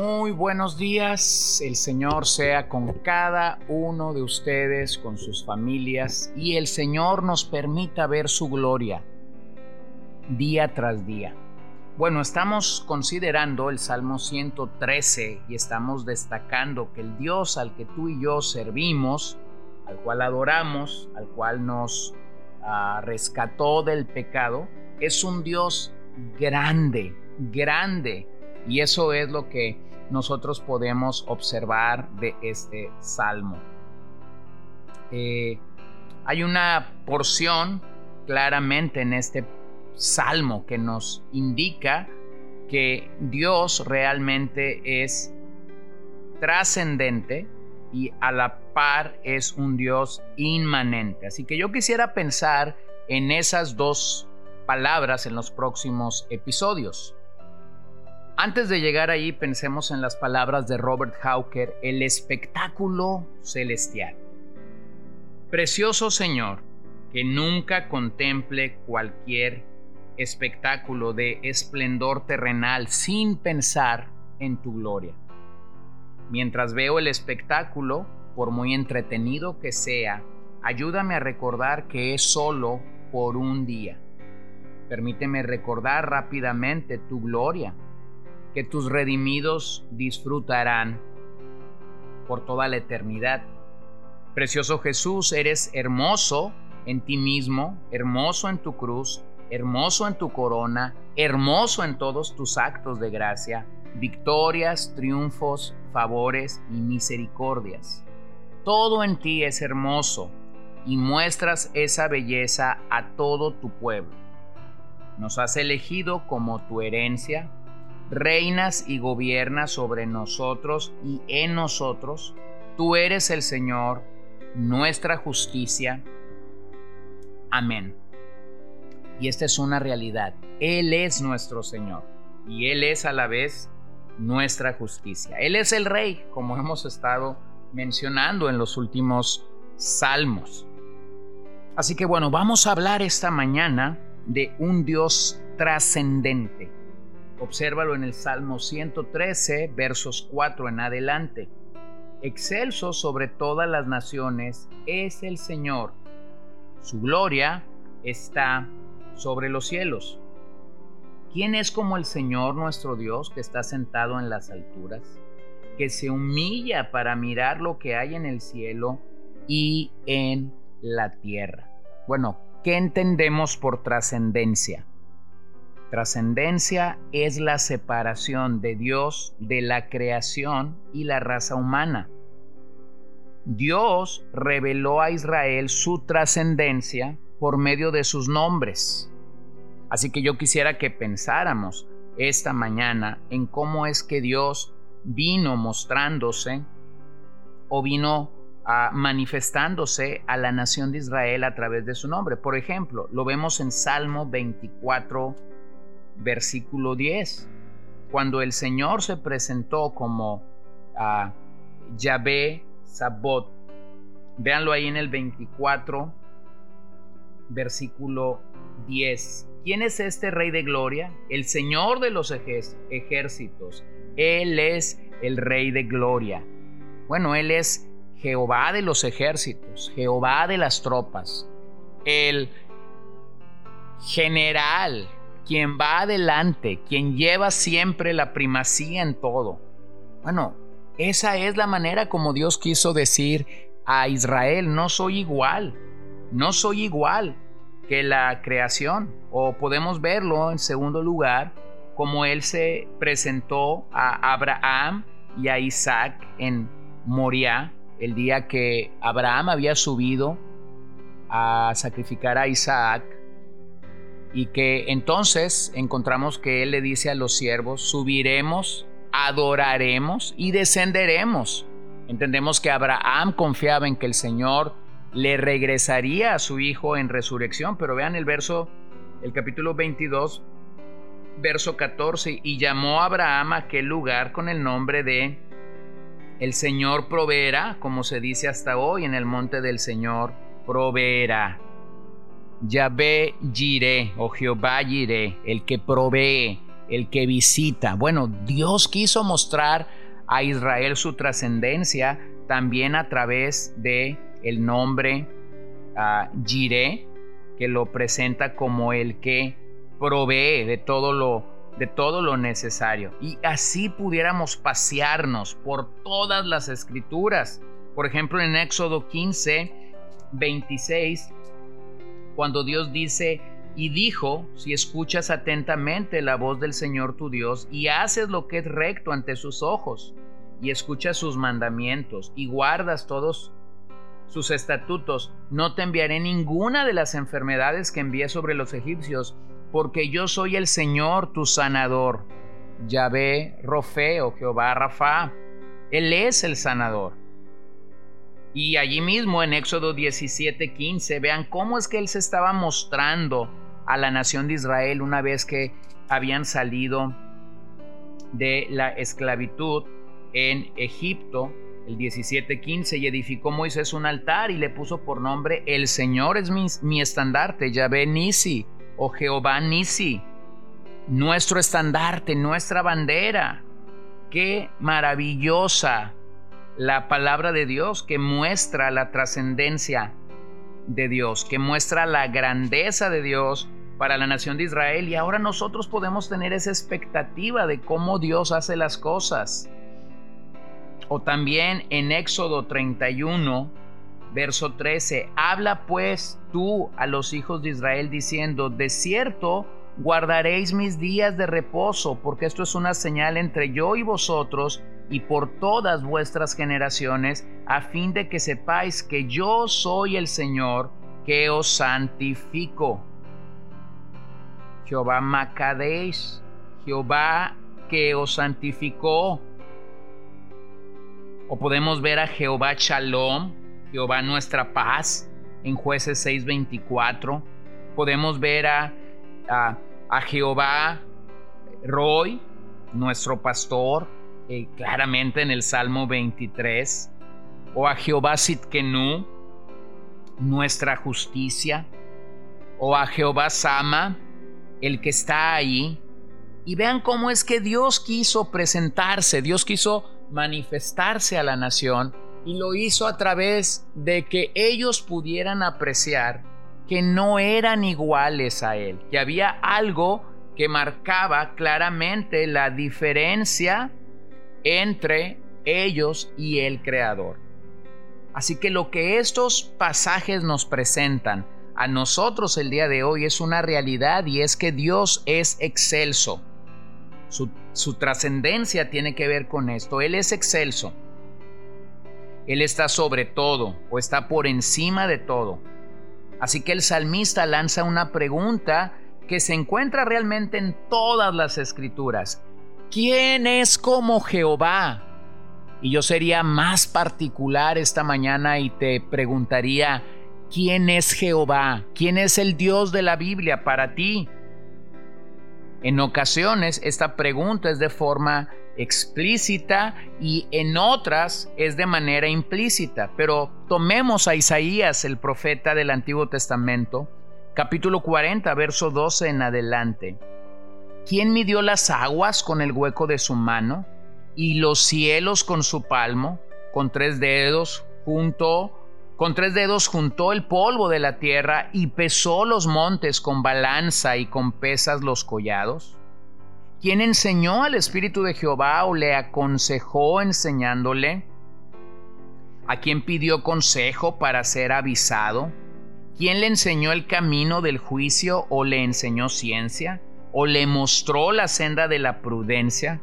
Muy buenos días, el Señor sea con cada uno de ustedes, con sus familias, y el Señor nos permita ver su gloria día tras día. Bueno, estamos considerando el Salmo 113 y estamos destacando que el Dios al que tú y yo servimos, al cual adoramos, al cual nos uh, rescató del pecado, es un Dios grande, grande y eso es lo que nosotros podemos observar de este salmo. Eh, hay una porción claramente en este salmo que nos indica que Dios realmente es trascendente y a la par es un Dios inmanente. Así que yo quisiera pensar en esas dos palabras en los próximos episodios. Antes de llegar ahí, pensemos en las palabras de Robert Hawker, el espectáculo celestial. Precioso Señor, que nunca contemple cualquier espectáculo de esplendor terrenal sin pensar en tu gloria. Mientras veo el espectáculo, por muy entretenido que sea, ayúdame a recordar que es solo por un día. Permíteme recordar rápidamente tu gloria que tus redimidos disfrutarán por toda la eternidad. Precioso Jesús, eres hermoso en ti mismo, hermoso en tu cruz, hermoso en tu corona, hermoso en todos tus actos de gracia, victorias, triunfos, favores y misericordias. Todo en ti es hermoso y muestras esa belleza a todo tu pueblo. Nos has elegido como tu herencia reinas y gobiernas sobre nosotros y en nosotros. Tú eres el Señor, nuestra justicia. Amén. Y esta es una realidad. Él es nuestro Señor y Él es a la vez nuestra justicia. Él es el Rey, como hemos estado mencionando en los últimos salmos. Así que bueno, vamos a hablar esta mañana de un Dios trascendente Obsérvalo en el Salmo 113, versos 4 en adelante. Excelso sobre todas las naciones es el Señor. Su gloria está sobre los cielos. ¿Quién es como el Señor nuestro Dios que está sentado en las alturas, que se humilla para mirar lo que hay en el cielo y en la tierra? Bueno, ¿qué entendemos por trascendencia? Trascendencia es la separación de Dios de la creación y la raza humana. Dios reveló a Israel su trascendencia por medio de sus nombres. Así que yo quisiera que pensáramos esta mañana en cómo es que Dios vino mostrándose o vino a manifestándose a la nación de Israel a través de su nombre. Por ejemplo, lo vemos en Salmo 24, versículo 10, cuando el Señor se presentó como a Yahvé Sabot. Véanlo ahí en el 24, versículo 10. ¿Quién es este Rey de Gloria? El Señor de los ejércitos. Él es el Rey de Gloria. Bueno, Él es Jehová de los ejércitos, Jehová de las tropas, el general, quien va adelante, quien lleva siempre la primacía en todo. Bueno, esa es la manera como Dios quiso decir a Israel, no soy igual, no soy igual que la creación. O podemos verlo en segundo lugar, como Él se presentó a Abraham y a Isaac en Moriah, el día que Abraham había subido a sacrificar a Isaac y que entonces encontramos que Él le dice a los siervos, subiremos, adoraremos y descenderemos. Entendemos que Abraham confiaba en que el Señor le regresaría a su hijo en resurrección. Pero vean el verso, el capítulo 22, verso 14, y llamó a Abraham a aquel lugar con el nombre de el Señor proveerá, como se dice hasta hoy en el monte del Señor, proveerá. Yahvé Jiré o Jehová Jiré, el que provee, el que visita. Bueno, Dios quiso mostrar a Israel su trascendencia también a través de el nombre uh, que lo presenta como el que provee de todo lo de todo lo necesario y así pudiéramos pasearnos por todas las escrituras. Por ejemplo, en Éxodo 15, 26 cuando Dios dice, y dijo, si escuchas atentamente la voz del Señor tu Dios y haces lo que es recto ante sus ojos, y escuchas sus mandamientos y guardas todos sus estatutos, no te enviaré ninguna de las enfermedades que envié sobre los egipcios, porque yo soy el Señor tu sanador. Yahvé Rofe o Jehová Rafa, Él es el sanador. Y allí mismo en Éxodo 17:15, vean cómo es que él se estaba mostrando a la nación de Israel una vez que habían salido de la esclavitud en Egipto, el 17:15, y edificó Moisés un altar y le puso por nombre El Señor es mi, mi estandarte, Yahvé Nisi o Jehová Nisi, nuestro estandarte, nuestra bandera. Qué maravillosa la palabra de Dios que muestra la trascendencia de Dios, que muestra la grandeza de Dios para la nación de Israel y ahora nosotros podemos tener esa expectativa de cómo Dios hace las cosas. O también en Éxodo 31, verso 13, habla pues tú a los hijos de Israel diciendo, de cierto, guardaréis mis días de reposo, porque esto es una señal entre yo y vosotros y por todas vuestras generaciones, a fin de que sepáis que yo soy el Señor que os santifico. Jehová Macadesh, Jehová que os santificó. O podemos ver a Jehová Shalom, Jehová nuestra paz, en jueces 6:24. Podemos ver a, a, a Jehová Roy, nuestro pastor, eh, claramente en el Salmo 23, o a Jehová Sitkenu, nuestra justicia, o a Jehová Sama, el que está ahí. Y vean cómo es que Dios quiso presentarse, Dios quiso manifestarse a la nación y lo hizo a través de que ellos pudieran apreciar que no eran iguales a Él, que había algo que marcaba claramente la diferencia entre ellos y el Creador. Así que lo que estos pasajes nos presentan a nosotros el día de hoy es una realidad y es que Dios es excelso. Su, trascendencia tiene que ver con esto. Él es excelso. Él está sobre todo o está por encima de todo. Así que el salmista lanza una pregunta que se encuentra realmente en todas las escrituras. ¿Quién es como Jehová? Y yo sería más particular esta mañana y te preguntaría, ¿quién es Jehová? ¿Quién es el Dios de la Biblia para ti? En ocasiones esta pregunta es de forma explícita y en otras es de manera implícita, pero tomemos a Isaías, el profeta del Antiguo Testamento, capítulo 40, verso 12 en adelante. ¿Quién midió las aguas con el hueco de su mano y los cielos con su palmo? Con tres dedos juntó, con tres dedos juntó el polvo de la tierra y pesó los montes con balanza y con pesas los collados. ¿Quién enseñó al Espíritu de Jehová o le aconsejó enseñándole? ¿A quién pidió consejo para ser avisado? ¿Quién le enseñó el camino del juicio o le enseñó ciencia? O le mostró la senda de la prudencia.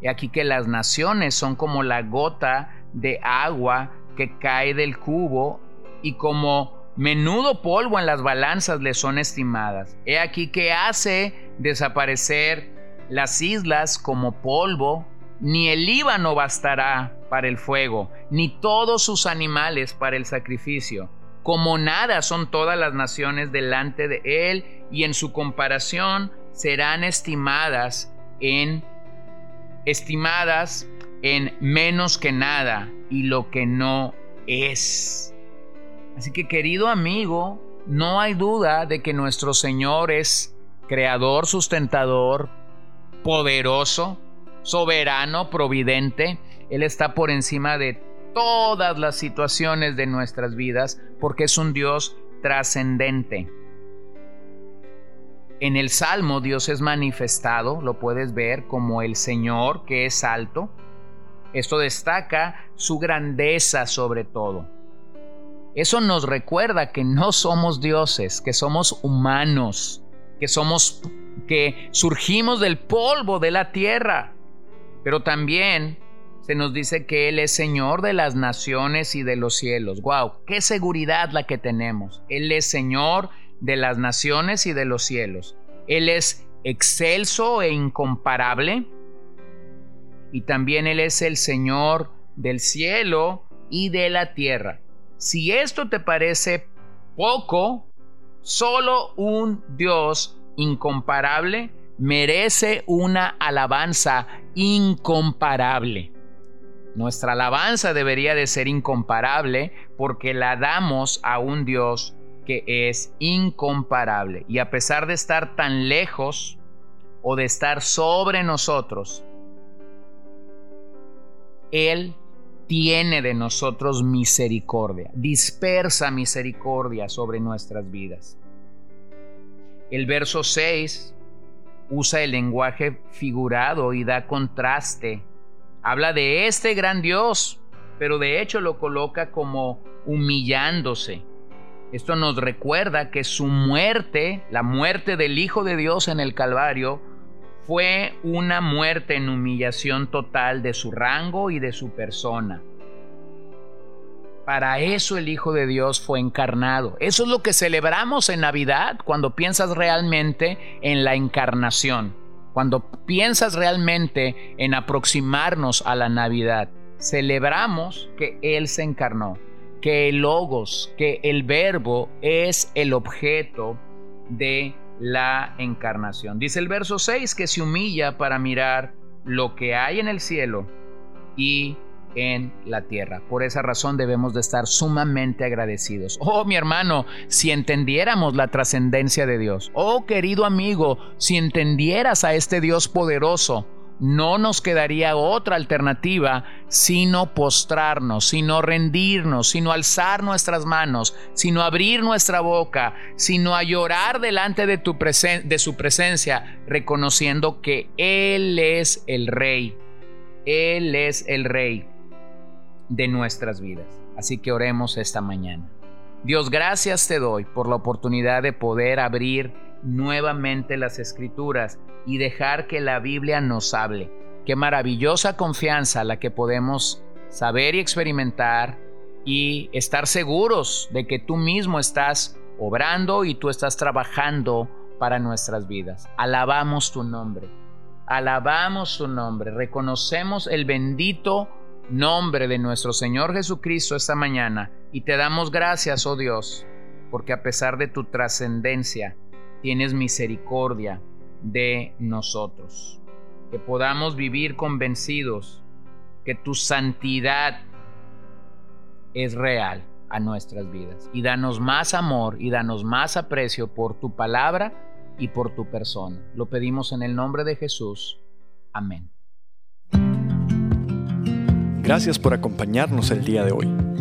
Y aquí que las naciones son como la gota de agua que cae del cubo y como menudo polvo en las balanzas le son estimadas. He aquí que hace desaparecer las islas como polvo, ni el Líbano bastará para el fuego, ni todos sus animales para el sacrificio. Como nada son todas las naciones delante de Él y en su comparación serán estimadas en estimadas en menos que nada y lo que no es. Así que querido amigo, no hay duda de que nuestro Señor es creador, sustentador, poderoso, soberano, providente. Él está por encima de todas las situaciones de nuestras vidas porque es un Dios trascendente. En el Salmo Dios es manifestado, lo puedes ver como el Señor que es alto. Esto destaca su grandeza sobre todo. Eso nos recuerda que no somos dioses, que somos humanos, que somos que surgimos del polvo de la tierra. Pero también se nos dice que Él es Señor de las naciones y de los cielos. ¡Wow! ¡Qué seguridad la que tenemos! Él es Señor de las naciones y de los cielos. Él es excelso e incomparable. Y también Él es el Señor del cielo y de la tierra. Si esto te parece poco, solo un Dios incomparable merece una alabanza incomparable. Nuestra alabanza debería de ser incomparable porque la damos a un Dios que es incomparable. Y a pesar de estar tan lejos o de estar sobre nosotros, Él tiene de nosotros misericordia, dispersa misericordia sobre nuestras vidas. El verso 6 usa el lenguaje figurado y da contraste Habla de este gran Dios, pero de hecho lo coloca como humillándose. Esto nos recuerda que su muerte, la muerte del Hijo de Dios en el Calvario, fue una muerte en humillación total de su rango y de su persona. Para eso el Hijo de Dios fue encarnado. Eso es lo que celebramos en Navidad cuando piensas realmente en la encarnación. Cuando piensas realmente en aproximarnos a la Navidad, celebramos que Él se encarnó, que el logos, que el verbo es el objeto de la encarnación. Dice el verso 6 que se humilla para mirar lo que hay en el cielo y en la tierra. Por esa razón debemos de estar sumamente agradecidos. Oh, mi hermano, si entendiéramos la trascendencia de Dios. Oh, querido amigo, si entendieras a este Dios poderoso, no nos quedaría otra alternativa sino postrarnos, sino rendirnos, sino alzar nuestras manos, sino abrir nuestra boca, sino a llorar delante de, tu de su presencia, reconociendo que Él es el Rey. Él es el Rey de nuestras vidas. Así que oremos esta mañana. Dios, gracias te doy por la oportunidad de poder abrir nuevamente las escrituras y dejar que la Biblia nos hable. Qué maravillosa confianza la que podemos saber y experimentar y estar seguros de que tú mismo estás obrando y tú estás trabajando para nuestras vidas. Alabamos tu nombre. Alabamos tu nombre. Reconocemos el bendito nombre de nuestro Señor Jesucristo esta mañana y te damos gracias, oh Dios, porque a pesar de tu trascendencia, tienes misericordia de nosotros. Que podamos vivir convencidos que tu santidad es real a nuestras vidas. Y danos más amor y danos más aprecio por tu palabra y por tu persona. Lo pedimos en el nombre de Jesús. Amén. Gracias por acompañarnos el día de hoy.